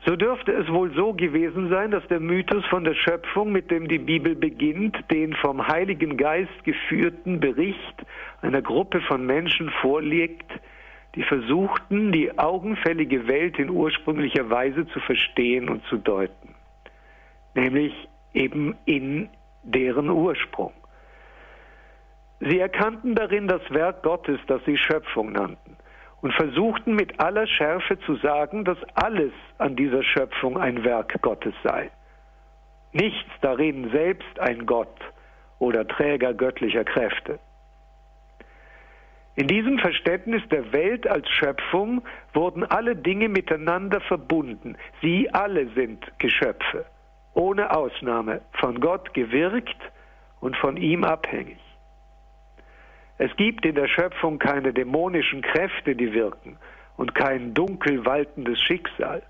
So dürfte es wohl so gewesen sein, dass der Mythos von der Schöpfung, mit dem die Bibel beginnt, den vom Heiligen Geist geführten Bericht einer Gruppe von Menschen vorlegt, die versuchten, die augenfällige Welt in ursprünglicher Weise zu verstehen und zu deuten, nämlich eben in deren Ursprung. Sie erkannten darin das Werk Gottes, das sie Schöpfung nannten, und versuchten mit aller Schärfe zu sagen, dass alles an dieser Schöpfung ein Werk Gottes sei. Nichts darin selbst ein Gott oder Träger göttlicher Kräfte. In diesem Verständnis der Welt als Schöpfung wurden alle Dinge miteinander verbunden. Sie alle sind Geschöpfe, ohne Ausnahme, von Gott gewirkt und von ihm abhängig. Es gibt in der Schöpfung keine dämonischen Kräfte, die wirken, und kein dunkel waltendes Schicksal.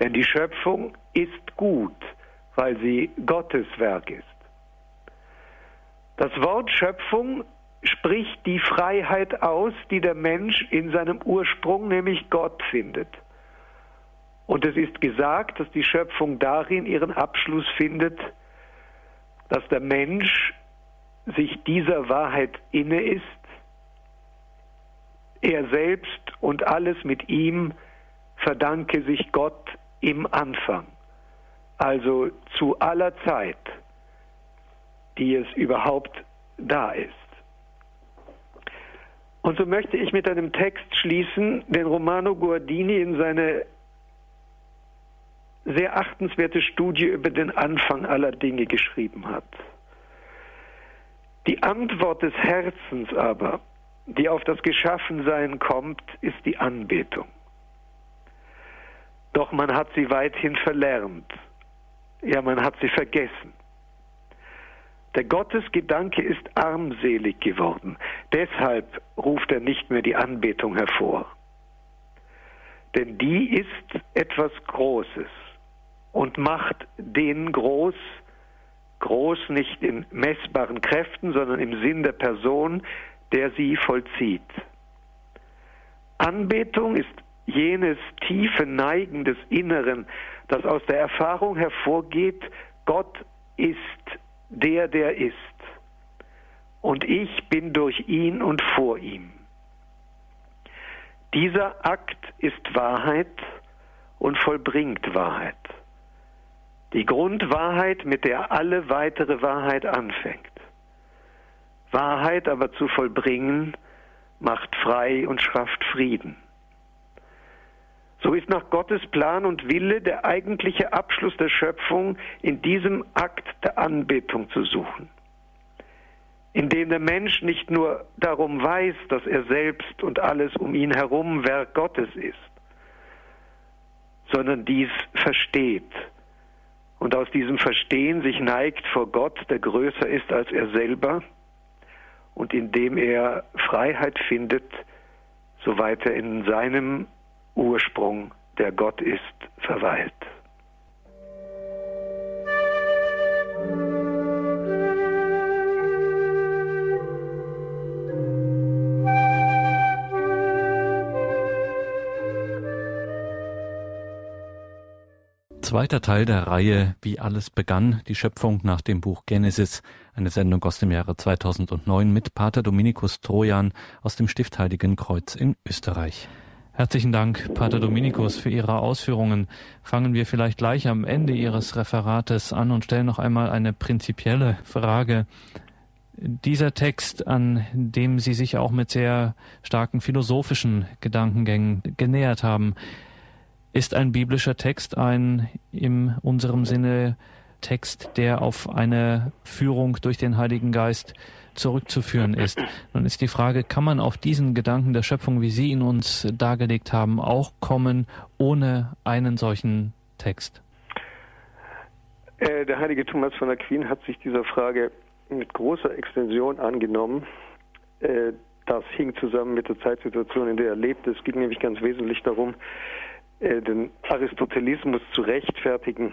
Denn die Schöpfung ist gut, weil sie Gottes Werk ist. Das Wort Schöpfung spricht die Freiheit aus, die der Mensch in seinem Ursprung, nämlich Gott, findet. Und es ist gesagt, dass die Schöpfung darin ihren Abschluss findet, dass der Mensch sich dieser Wahrheit inne ist, er selbst und alles mit ihm verdanke sich Gott im Anfang, also zu aller Zeit, die es überhaupt da ist. Und so möchte ich mit einem Text schließen, den Romano Guardini in seine sehr achtenswerte Studie über den Anfang aller Dinge geschrieben hat. Die Antwort des Herzens aber, die auf das Geschaffensein kommt, ist die Anbetung. Doch man hat sie weithin verlernt. Ja, man hat sie vergessen. Der Gottesgedanke ist armselig geworden. Deshalb ruft er nicht mehr die Anbetung hervor. Denn die ist etwas Großes und macht den groß, groß nicht in messbaren Kräften, sondern im Sinn der Person, der sie vollzieht. Anbetung ist jenes tiefe Neigen des Inneren, das aus der Erfahrung hervorgeht, Gott ist der, der ist. Und ich bin durch ihn und vor ihm. Dieser Akt ist Wahrheit und vollbringt Wahrheit. Die Grundwahrheit, mit der alle weitere Wahrheit anfängt. Wahrheit aber zu vollbringen, macht frei und schafft Frieden. So ist nach Gottes Plan und Wille der eigentliche Abschluss der Schöpfung in diesem Akt der Anbetung zu suchen, in dem der Mensch nicht nur darum weiß, dass er selbst und alles um ihn herum Werk Gottes ist, sondern dies versteht und aus diesem Verstehen sich neigt vor Gott, der größer ist als er selber, und indem er Freiheit findet, soweit er in seinem Ursprung, der Gott ist, verweilt. Zweiter Teil der Reihe Wie alles begann, die Schöpfung nach dem Buch Genesis, eine Sendung aus dem Jahre 2009 mit Pater Dominikus Trojan aus dem Stift Heiligen Kreuz in Österreich. Herzlichen Dank, Pater Dominikus, für Ihre Ausführungen. Fangen wir vielleicht gleich am Ende Ihres Referates an und stellen noch einmal eine prinzipielle Frage. Dieser Text, an dem Sie sich auch mit sehr starken philosophischen Gedankengängen genähert haben, ist ein biblischer Text, ein in unserem Sinne Text, der auf eine Führung durch den Heiligen Geist zurückzuführen ist. Nun ist die Frage, kann man auf diesen Gedanken der Schöpfung, wie Sie ihn uns dargelegt haben, auch kommen ohne einen solchen Text? Äh, der heilige Thomas von Aquin hat sich dieser Frage mit großer Extension angenommen. Äh, das hing zusammen mit der Zeitsituation, in der er lebte. Es ging nämlich ganz wesentlich darum, den Aristotelismus zu rechtfertigen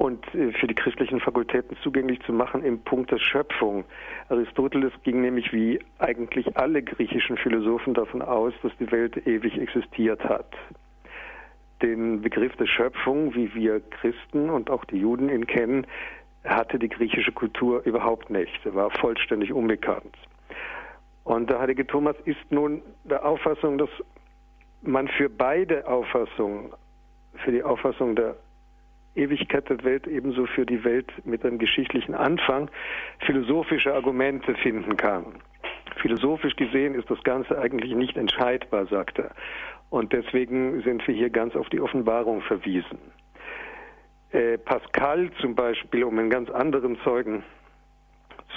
und äh, für die christlichen Fakultäten zugänglich zu machen im Punkt der Schöpfung. Aristoteles ging nämlich wie eigentlich alle griechischen Philosophen davon aus, dass die Welt ewig existiert hat. Den Begriff der Schöpfung, wie wir Christen und auch die Juden ihn kennen, hatte die griechische Kultur überhaupt nicht. Er war vollständig unbekannt. Und der heilige Thomas ist nun der Auffassung, dass man für beide Auffassungen, für die Auffassung der Ewigkeit der Welt ebenso für die Welt mit einem geschichtlichen Anfang philosophische Argumente finden kann. Philosophisch gesehen ist das Ganze eigentlich nicht entscheidbar, sagt er. Und deswegen sind wir hier ganz auf die Offenbarung verwiesen. Äh, Pascal zum Beispiel, um einen ganz anderen Zeugen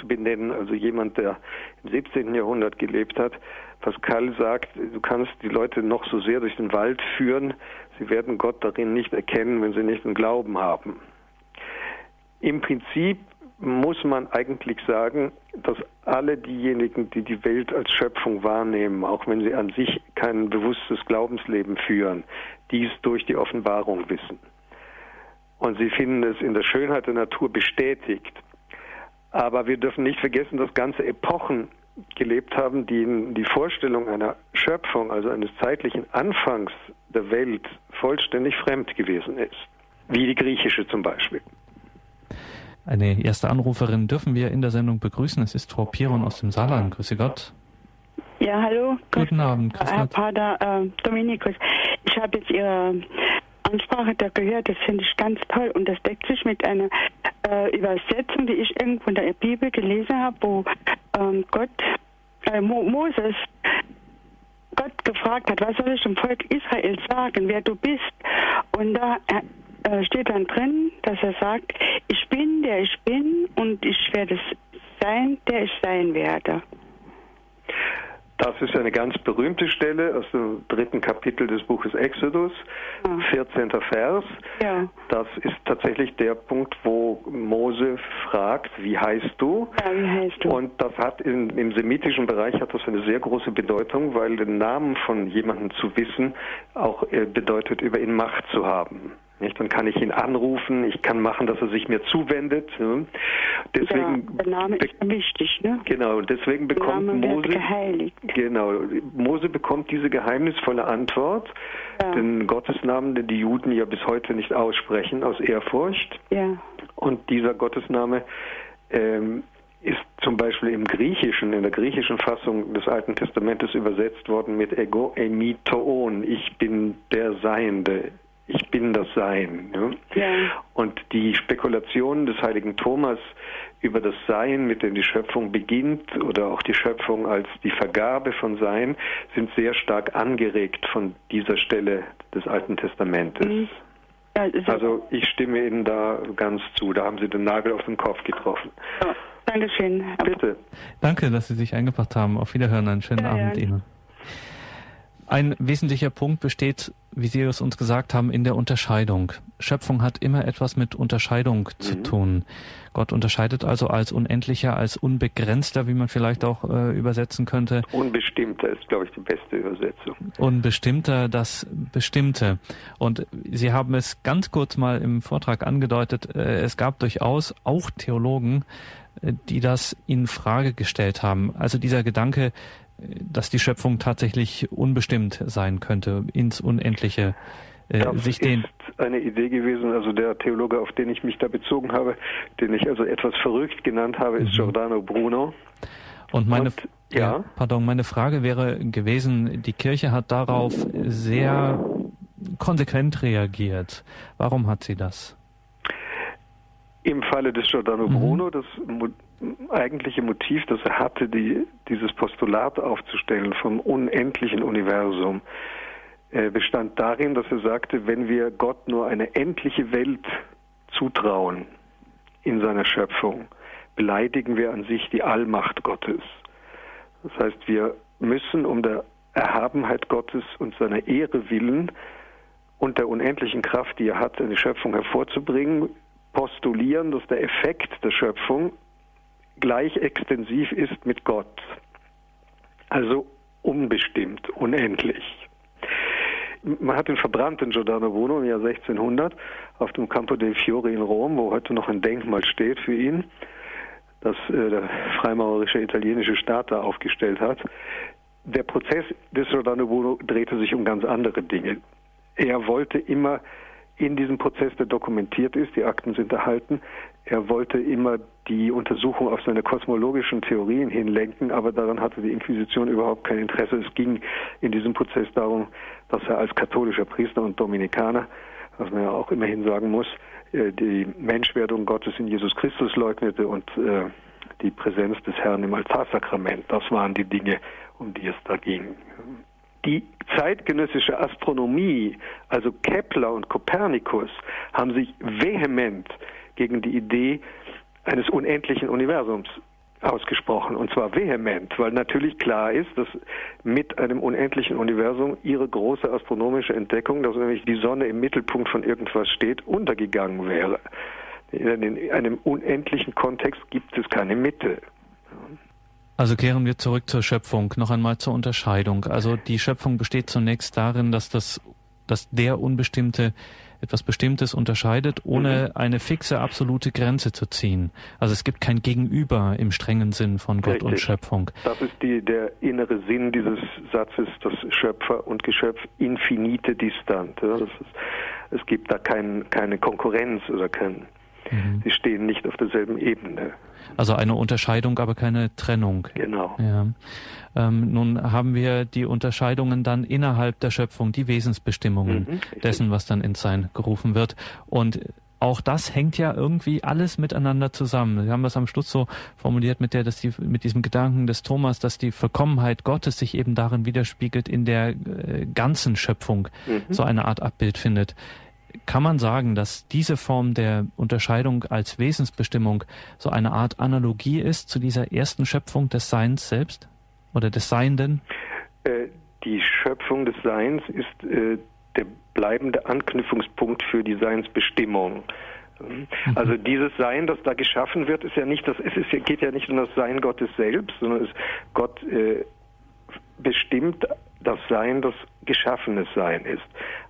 zu benennen, also jemand, der im 17. Jahrhundert gelebt hat, Pascal sagt, du kannst die Leute noch so sehr durch den Wald führen, sie werden Gott darin nicht erkennen, wenn sie nicht den Glauben haben. Im Prinzip muss man eigentlich sagen, dass alle diejenigen, die die Welt als Schöpfung wahrnehmen, auch wenn sie an sich kein bewusstes Glaubensleben führen, dies durch die Offenbarung wissen. Und sie finden es in der Schönheit der Natur bestätigt. Aber wir dürfen nicht vergessen, dass ganze Epochen gelebt haben, die die Vorstellung einer Schöpfung, also eines zeitlichen Anfangs der Welt, vollständig fremd gewesen ist. Wie die griechische zum Beispiel. Eine erste Anruferin dürfen wir in der Sendung begrüßen. Es ist Frau Piron aus dem Saarland. Grüße Gott. Ja, hallo. Guten Abend. Grüß Herr Pater äh, Dominikus, ich habe jetzt Ihre Ansprache da gehört, das finde ich ganz toll und das deckt sich mit einer äh, Übersetzung, die ich irgendwo in der Bibel gelesen habe, wo ähm, Gott, äh, Mo Moses Gott gefragt hat, was soll ich dem Volk Israel sagen, wer du bist. Und da äh, steht dann drin, dass er sagt, ich bin, der ich bin und ich werde sein, der ich sein werde. Das ist eine ganz berühmte Stelle aus dem dritten Kapitel des Buches Exodus, ja. 14. Vers. Ja. Das ist tatsächlich der Punkt, wo Mose fragt, wie heißt du? Ja, wie heißt du? Und das hat in, im semitischen Bereich hat das eine sehr große Bedeutung, weil den Namen von jemandem zu wissen auch äh, bedeutet, über ihn Macht zu haben. Nicht? Dann kann ich ihn anrufen, ich kann machen, dass er sich mir zuwendet. Ne? Deswegen, ja, der Name ist wichtig, ne? Genau, deswegen bekommt Mose, genau, Mose bekommt diese geheimnisvolle Antwort, ja. den Gottesnamen, den die Juden ja bis heute nicht aussprechen, aus Ehrfurcht. Ja. Und dieser Gottesname ähm, ist zum Beispiel im Griechischen, in der griechischen Fassung des Alten Testamentes übersetzt worden mit Ego emitoon, ich bin der Seiende, ich bin das Sein. Ne? Ja. Und die Spekulationen des heiligen Thomas über das Sein, mit dem die Schöpfung beginnt, oder auch die Schöpfung als die Vergabe von Sein, sind sehr stark angeregt von dieser Stelle des Alten Testamentes. Mhm. Ja, also ich stimme Ihnen da ganz zu. Da haben Sie den Nagel auf den Kopf getroffen. Ja, Dankeschön. Bitte. Danke, dass Sie sich eingebracht haben. Auf Wiederhören. Einen schönen Abend Ihnen. Ein wesentlicher Punkt besteht, wie Sie es uns gesagt haben, in der Unterscheidung. Schöpfung hat immer etwas mit Unterscheidung mhm. zu tun. Gott unterscheidet also als unendlicher, als unbegrenzter, wie man vielleicht auch äh, übersetzen könnte. Unbestimmter ist, glaube ich, die beste Übersetzung. Unbestimmter, das Bestimmte. Und Sie haben es ganz kurz mal im Vortrag angedeutet, äh, es gab durchaus auch Theologen, äh, die das in Frage gestellt haben. Also dieser Gedanke, dass die Schöpfung tatsächlich unbestimmt sein könnte, ins Unendliche. Äh, das sich den ist eine Idee gewesen, also der Theologe, auf den ich mich da bezogen habe, den ich also etwas verrückt genannt habe, ist mhm. Giordano Bruno. Und meine, Und, ja? ja, pardon, meine Frage wäre gewesen, die Kirche hat darauf sehr konsequent reagiert. Warum hat sie das? Im Falle des Giordano mhm. Bruno, das eigentliche Motiv, das er hatte, die, dieses Postulat aufzustellen vom unendlichen Universum, äh, bestand darin, dass er sagte, wenn wir Gott nur eine endliche Welt zutrauen in seiner Schöpfung, beleidigen wir an sich die Allmacht Gottes. Das heißt, wir müssen um der Erhabenheit Gottes und seiner Ehre willen und der unendlichen Kraft, die er hat, eine Schöpfung hervorzubringen, postulieren, dass der Effekt der Schöpfung gleich extensiv ist mit Gott. Also unbestimmt, unendlich. man hat ihn verbrannt in Giordano Bruno im Jahr 1600 auf dem Campo dei Fiori in Rom, wo heute noch ein Denkmal steht für ihn, das äh, der freimaurerische italienische Staat da aufgestellt hat. Der Prozess des Giordano Bruno drehte sich um ganz andere Dinge. Er wollte immer in diesem Prozess, der dokumentiert ist, die Akten sind erhalten, er wollte immer die Untersuchung auf seine kosmologischen Theorien hinlenken, aber daran hatte die Inquisition überhaupt kein Interesse. Es ging in diesem Prozess darum, dass er als katholischer Priester und Dominikaner, was man ja auch immerhin sagen muss, äh, die Menschwerdung Gottes in Jesus Christus leugnete und äh, die Präsenz des Herrn im Altarsakrament. Das waren die Dinge, um die es da ging. Die zeitgenössische Astronomie, also Kepler und Kopernikus, haben sich vehement gegen die Idee eines unendlichen Universums ausgesprochen und zwar vehement, weil natürlich klar ist, dass mit einem unendlichen Universum ihre große astronomische Entdeckung, dass nämlich die Sonne im Mittelpunkt von irgendwas steht, untergegangen wäre. In einem unendlichen Kontext gibt es keine Mitte. Also kehren wir zurück zur Schöpfung, noch einmal zur Unterscheidung. Also die Schöpfung besteht zunächst darin, dass das, dass der Unbestimmte etwas Bestimmtes unterscheidet, ohne mhm. eine fixe, absolute Grenze zu ziehen. Also es gibt kein Gegenüber im strengen Sinn von Gott Richtig. und Schöpfung. Das ist die, der innere Sinn dieses Satzes, dass Schöpfer und Geschöpf infinite distant. Ja, ist, es gibt da kein, keine Konkurrenz oder kein, mhm. sie stehen nicht auf derselben Ebene. Also eine Unterscheidung, aber keine Trennung. Genau. Ja. Ähm, nun haben wir die Unterscheidungen dann innerhalb der Schöpfung, die Wesensbestimmungen mhm, dessen, was dann ins Sein gerufen wird. Und auch das hängt ja irgendwie alles miteinander zusammen. Wir haben das am Schluss so formuliert mit der, dass die, mit diesem Gedanken des Thomas, dass die Vollkommenheit Gottes sich eben darin widerspiegelt in der äh, ganzen Schöpfung, mhm. so eine Art Abbild findet. Kann man sagen, dass diese Form der Unterscheidung als Wesensbestimmung so eine Art Analogie ist zu dieser ersten Schöpfung des Seins selbst oder des Seienden? Äh, die Schöpfung des Seins ist äh, der bleibende Anknüpfungspunkt für die Seinsbestimmung. Mhm. Also dieses Sein, das da geschaffen wird, ist ja nicht das, es ist, geht ja nicht um das Sein Gottes selbst, sondern es, Gott äh, bestimmt das Sein, das geschaffenes Sein ist.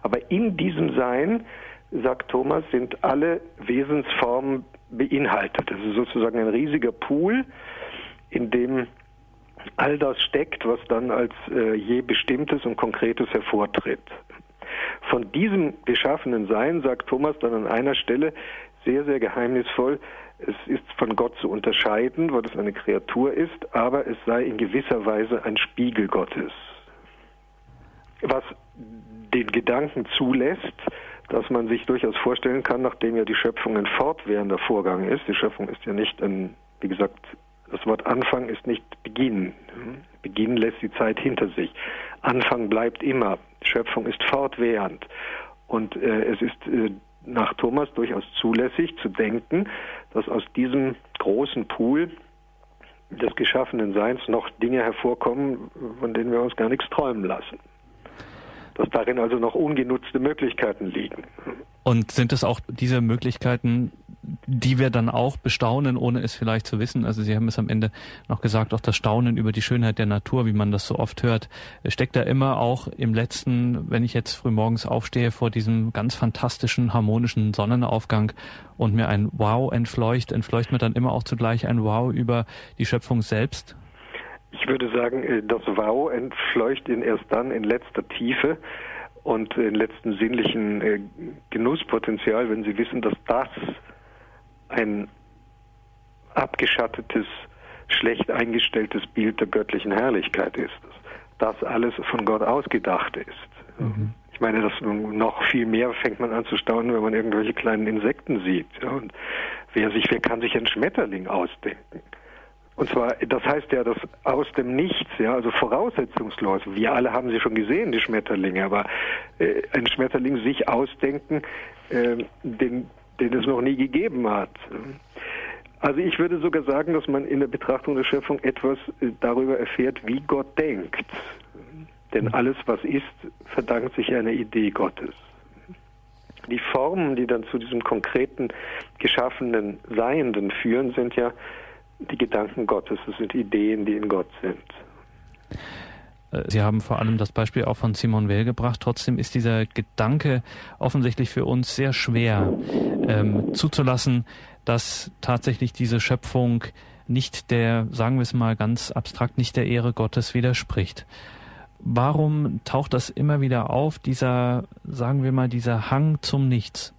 Aber in diesem Sein, sagt Thomas, sind alle Wesensformen beinhaltet. Das ist sozusagen ein riesiger Pool, in dem all das steckt, was dann als äh, je bestimmtes und konkretes hervortritt. Von diesem geschaffenen Sein sagt Thomas dann an einer Stelle sehr, sehr geheimnisvoll, es ist von Gott zu unterscheiden, weil es eine Kreatur ist, aber es sei in gewisser Weise ein Spiegel Gottes. Was den Gedanken zulässt, dass man sich durchaus vorstellen kann, nachdem ja die Schöpfung ein fortwährender Vorgang ist, die Schöpfung ist ja nicht ein, wie gesagt, das Wort Anfang ist nicht Beginn. Beginn lässt die Zeit hinter sich. Anfang bleibt immer. Schöpfung ist fortwährend. Und äh, es ist äh, nach Thomas durchaus zulässig zu denken, dass aus diesem großen Pool des geschaffenen Seins noch Dinge hervorkommen, von denen wir uns gar nichts träumen lassen. Dass darin also noch ungenutzte Möglichkeiten liegen. Und sind es auch diese Möglichkeiten, die wir dann auch bestaunen, ohne es vielleicht zu wissen? Also Sie haben es am Ende noch gesagt, auch das Staunen über die Schönheit der Natur, wie man das so oft hört, steckt da immer auch im letzten, wenn ich jetzt frühmorgens aufstehe vor diesem ganz fantastischen, harmonischen Sonnenaufgang und mir ein Wow entfleucht, entfleucht mir dann immer auch zugleich ein Wow über die Schöpfung selbst? Ich würde sagen, äh, das Wow entfleucht ihn erst dann in letzter Tiefe, und den letzten sinnlichen äh, Genusspotenzial, wenn Sie wissen, dass das ein abgeschattetes, schlecht eingestelltes Bild der göttlichen Herrlichkeit ist, dass das alles von Gott ausgedacht ist. Mhm. Ich meine, das noch viel mehr fängt man an zu staunen, wenn man irgendwelche kleinen Insekten sieht. Und wer sich, wer kann sich einen Schmetterling ausdenken? Und zwar, das heißt ja, dass aus dem Nichts, ja, also voraussetzungslos, wir alle haben sie schon gesehen, die Schmetterlinge, aber äh, ein Schmetterling sich ausdenken, äh, den, den es noch nie gegeben hat. Also ich würde sogar sagen, dass man in der Betrachtung der Schöpfung etwas äh, darüber erfährt, wie Gott denkt. Denn alles, was ist, verdankt sich einer Idee Gottes. Die Formen, die dann zu diesem konkreten geschaffenen Seienden führen, sind ja die Gedanken Gottes, das sind Ideen, die in Gott sind. Äh, Sie haben vor allem das Beispiel auch von Simon Weil gebracht. Trotzdem ist dieser Gedanke offensichtlich für uns sehr schwer ähm, zuzulassen, dass tatsächlich diese Schöpfung nicht der, sagen wir es mal ganz abstrakt, nicht der Ehre Gottes widerspricht. Warum taucht das immer wieder auf, dieser, sagen wir mal, dieser Hang zum Nichts?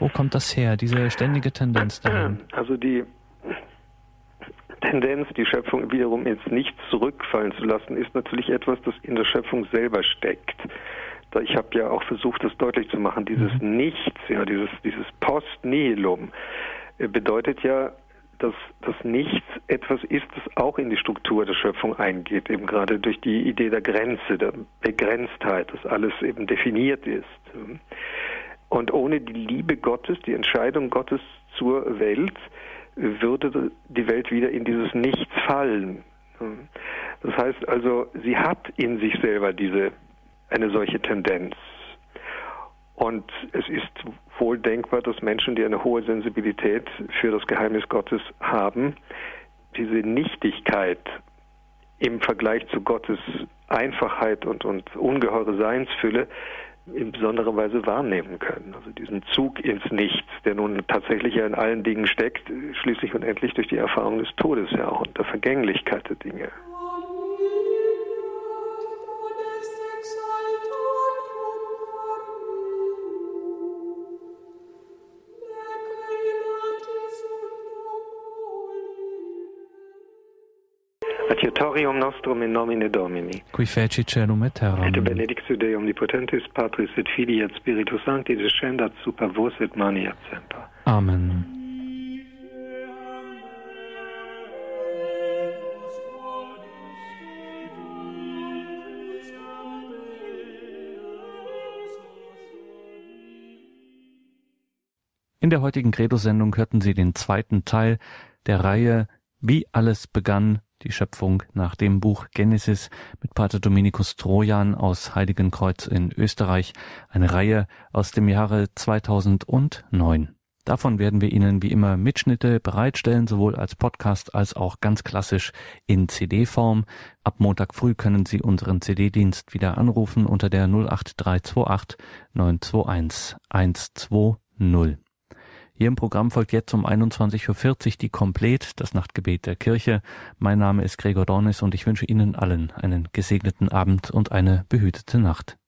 Wo kommt das her, diese ständige Tendenz dahin? Also die Tendenz, die Schöpfung wiederum ins Nichts zurückfallen zu lassen, ist natürlich etwas, das in der Schöpfung selber steckt. Ich habe ja auch versucht, das deutlich zu machen. Dieses mhm. Nichts, ja, dieses, dieses Post-Nihilum äh, bedeutet ja, dass das Nichts etwas ist, das auch in die Struktur der Schöpfung eingeht, eben gerade durch die Idee der Grenze, der Begrenztheit, dass alles eben definiert ist. Und ohne die Liebe Gottes, die Entscheidung Gottes zur Welt, würde die Welt wieder in dieses Nichts fallen. Das heißt also, sie hat in sich selber diese, eine solche Tendenz. Und es ist wohl denkbar, dass Menschen, die eine hohe Sensibilität für das Geheimnis Gottes haben, diese Nichtigkeit im Vergleich zu Gottes Einfachheit und, und ungeheure Seinsfülle in besonderer Weise wahrnehmen können. Also diesen Zug ins Nichts, der nun tatsächlich ja in allen Dingen steckt, schließlich und endlich durch die Erfahrung des Todes ja auch und der Vergänglichkeit der Dinge. Adiutorium nostrum in nomine Domini. Qui feci celum et terram. Et benedictio Dei omnipotentis Patris et Filii et Spiritus Sancti descendat super vos et mani et semper. Amen. In der heutigen Credo-Sendung hörten Sie den zweiten Teil der Reihe Wie alles begann die Schöpfung nach dem Buch Genesis mit Pater Dominikus Trojan aus Heiligenkreuz in Österreich, eine Reihe aus dem Jahre 2009. Davon werden wir Ihnen wie immer Mitschnitte bereitstellen, sowohl als Podcast als auch ganz klassisch in CD-Form. Ab Montag früh können Sie unseren CD-Dienst wieder anrufen unter der 08328 921 120. Hier im Programm folgt jetzt um 21.40 Uhr die Komplett, das Nachtgebet der Kirche. Mein Name ist Gregor Dornis und ich wünsche Ihnen allen einen gesegneten Abend und eine behütete Nacht.